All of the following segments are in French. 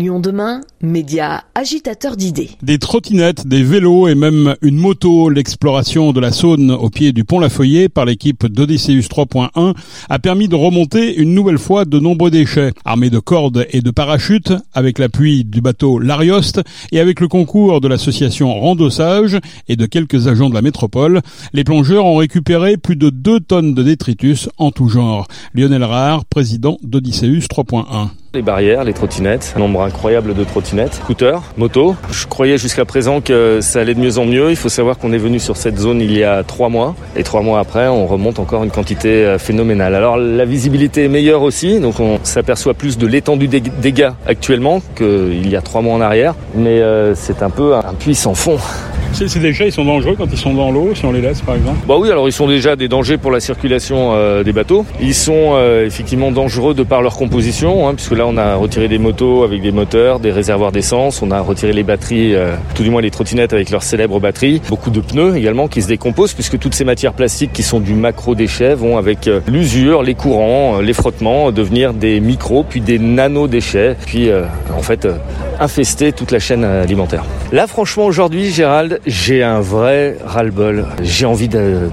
Lyon demain, média agitateur d'idées. Des trottinettes, des vélos et même une moto, l'exploration de la Saône au pied du pont Lafoyer par l'équipe d'Odysseus 3.1 a permis de remonter une nouvelle fois de nombreux déchets. Armés de cordes et de parachutes, avec l'appui du bateau L'Arioste et avec le concours de l'association Randossage et de quelques agents de la métropole, les plongeurs ont récupéré plus de 2 tonnes de détritus en tout genre. Lionel Rare, président d'Odysseus 3.1. Les barrières, les trottinettes, nombre incroyable de trottinettes, scooters, motos. Je croyais jusqu'à présent que ça allait de mieux en mieux. Il faut savoir qu'on est venu sur cette zone il y a trois mois. Et trois mois après, on remonte encore une quantité euh, phénoménale. Alors la visibilité est meilleure aussi, donc on s'aperçoit plus de l'étendue des dégâts actuellement qu'il y a trois mois en arrière. Mais euh, c'est un peu un puits sans fond. Ces déchets, ils sont dangereux quand ils sont dans l'eau, si on les laisse par exemple Bah oui, alors ils sont déjà des dangers pour la circulation euh, des bateaux. Ils sont euh, effectivement dangereux de par leur composition, hein, puisque là on a retiré des motos avec des moteurs, des réservoirs d'essence, on a retiré les batteries, euh, tout du moins les trottinettes avec leurs célèbres batteries, beaucoup de pneus également qui se décomposent, puisque toutes ces matières plastiques qui sont du macro-déchet vont avec l'usure, les courants, les frottements, devenir des micros, puis des nano-déchets, puis en fait infester toute la chaîne alimentaire. Là franchement aujourd'hui Gérald, j'ai un vrai ras-le-bol. J'ai envie de,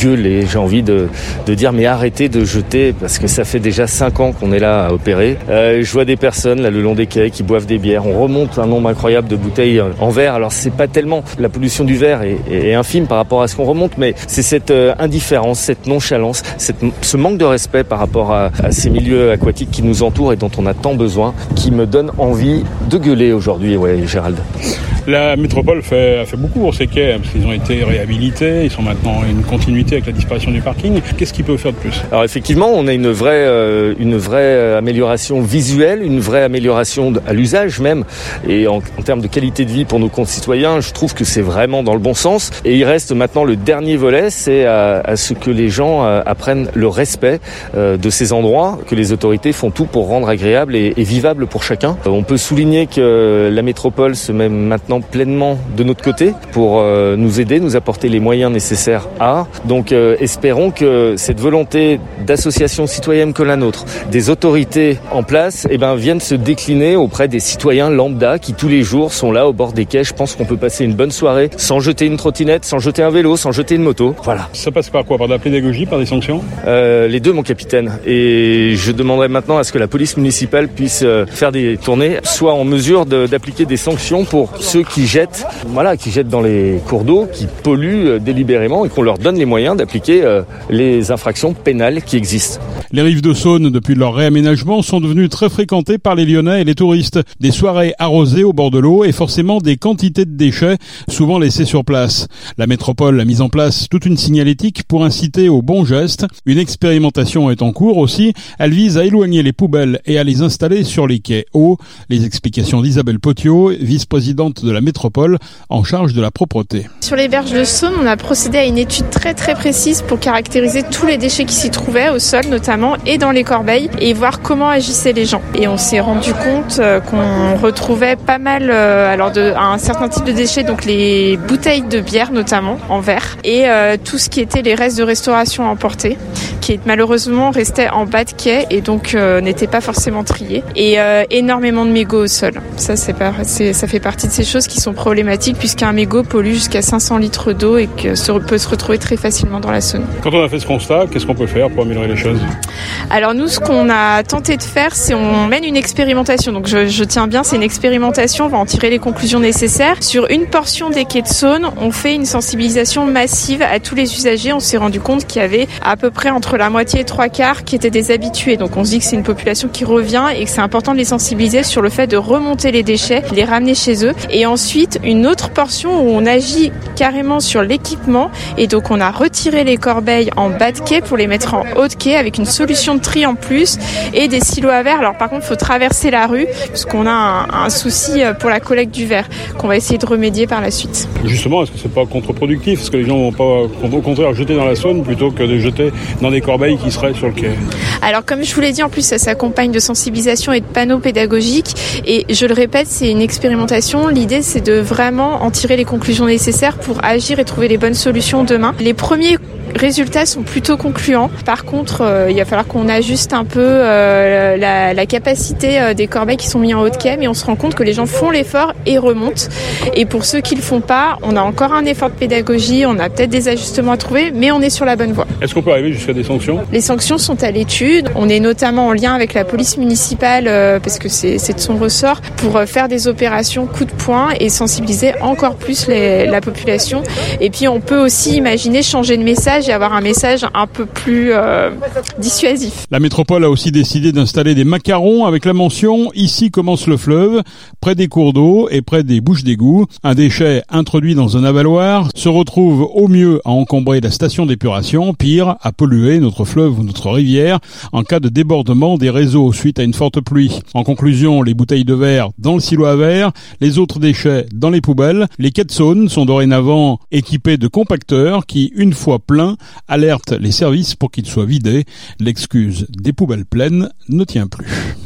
gueuler, j'ai envie de, dire mais arrêtez de jeter parce que ça fait déjà 5 ans qu'on est là à opérer. Euh, je vois des personnes là le long des quais qui boivent des bières. On remonte un nombre incroyable de bouteilles en verre. Alors c'est pas tellement la pollution du verre est, infime par rapport à ce qu'on remonte, mais c'est cette euh, indifférence, cette nonchalance, ce manque de respect par rapport à, à ces milieux aquatiques qui nous entourent et dont on a tant besoin, qui me donne envie de gueuler aujourd'hui, ouais, Gérald. La métropole fait, a fait beaucoup pour ces quais, parce qu'ils ont été réhabilités, ils sont maintenant une continuité avec la disparition du parking. Qu'est-ce qu'ils peuvent faire de plus? Alors effectivement, on a une vraie, euh, une vraie euh, amélioration visuelle, une vraie amélioration à l'usage même, et en, termes de qualité de vie pour nos concitoyens, je trouve que c'est vraiment dans le bon sens. Et il reste maintenant le dernier volet, c'est à, ce que les gens euh, apprennent le respect de ces endroits, que les autorités font tout pour rendre agréable et, et vivable pour chacun. On peut souligner que la métropole se met maintenant pleinement de notre côté pour euh, nous aider, nous apporter les moyens nécessaires à. Donc euh, espérons que cette volonté d'associations citoyennes que la nôtre, des autorités en place, eh ben, viennent se décliner auprès des citoyens lambda qui tous les jours sont là au bord des quais. Je pense qu'on peut passer une bonne soirée sans jeter une trottinette, sans jeter un vélo, sans jeter une moto. Voilà. Ça passe par quoi? Par de la pédagogie, par des sanctions? Euh, Les deux, mon capitaine. Et je demanderai maintenant à ce que la police municipale puisse faire des tournées, soit en mesure d'appliquer des sanctions pour ceux qui jettent, voilà, qui jettent dans les cours d'eau, qui polluent euh, délibérément et qu'on leur donne les moyens d'appliquer euh, les infractions pénales qui existent. Les rives de Saône, depuis leur réaménagement, sont devenues très fréquentées par les Lyonnais et les touristes. Des soirées arrosées au bord de l'eau et forcément des quantités de déchets, souvent laissés sur place. La métropole a mis en place toute une signalétique pour inciter au bon geste. Une expérimentation est en cours aussi. Elle vise à éloigner les poubelles et à les installer sur les quais hauts. Les explications d'Isabelle Potiot, vice-présidente de la métropole en charge de la propreté. Sur les berges de Saône, on a procédé à une étude très très précise pour caractériser tous les déchets qui s'y trouvaient au sol notamment et dans les corbeilles et voir comment agissaient les gens. Et on s'est rendu compte euh, qu'on retrouvait pas mal euh, alors de un certain type de déchets, donc les bouteilles de bière notamment en verre et euh, tout ce qui était les restes de restauration emportés qui malheureusement restait en bas de quai et donc n'était pas forcément trié et énormément de mégots au sol. Ça c'est ça fait partie de ces choses qui sont problématiques puisqu'un mégot pollue jusqu'à 500 litres d'eau et que peut se retrouver très facilement dans la Saône. Quand on a fait ce constat, qu'est-ce qu'on peut faire pour améliorer les choses? Alors nous, ce qu'on a tenté de faire, c'est on mène une expérimentation. Donc je, tiens bien, c'est une expérimentation. On va en tirer les conclusions nécessaires. Sur une portion des quais de Saône, on fait une sensibilisation massive à tous les usagers. On s'est rendu compte qu'il y avait à peu près entre la moitié et trois quarts qui étaient des habitués. Donc on se dit que c'est une population qui revient et que c'est important de les sensibiliser sur le fait de remonter les déchets, les ramener chez eux. Et ensuite, une autre portion où on agit carrément sur l'équipement. Et donc on a retiré les corbeilles en bas de quai pour les mettre en haut de quai avec une solution de tri en plus et des silos à verre. Alors par contre, il faut traverser la rue parce qu'on a un, souci euh, pour la collecte du verre qu'on va essayer de remédier par la suite. Justement, est-ce que c'est pas contre-productif? Est-ce que les gens vont pas au contraire jeter dans la Saône plutôt que de jeter dans des corbeilles qui seraient sur le quai? Alors comme je vous l'ai dit, en plus ça s'accompagne de sensibilisation et de panneaux pédagogiques et je le répète, c'est une expérimentation. L'idée c'est de vraiment en tirer les conclusions nécessaires pour agir et trouver les bonnes solutions demain. Les premiers résultats sont plutôt concluants. Par contre, il va falloir qu'on ajuste un peu la, la, capacité des corbeilles qui sont mis en haut de quai, mais on se rend compte que les gens font l'effort et remontent. Et pour ceux qui le font pas, on a encore un effort de pédagogie, on a peut-être des ajustements à trouver, mais on est sur la bonne voie. Est-ce qu'on peut arriver jusqu'à des sanctions? Les sanctions sont à l'étude. On est notamment en lien avec la police municipale, euh, parce que c'est de son ressort, pour euh, faire des opérations coup de poing et sensibiliser encore plus la population. Et puis on peut aussi imaginer changer de message et avoir un message un peu plus euh, dissuasif. La métropole a aussi décidé d'installer des macarons avec la mention Ici commence le fleuve, près des cours d'eau et près des bouches d'égout. Un déchet introduit dans un avaloir se retrouve au mieux à encombrer la station d'épuration, pire, à polluer notre fleuve ou notre rivière en cas de débordement des réseaux suite à une forte pluie. En conclusion, les bouteilles de verre dans le silo à verre, les autres déchets dans les poubelles. Les Saône sont dorénavant équipés de compacteurs qui, une fois pleins, alertent les services pour qu'ils soient vidés. L'excuse des poubelles pleines ne tient plus.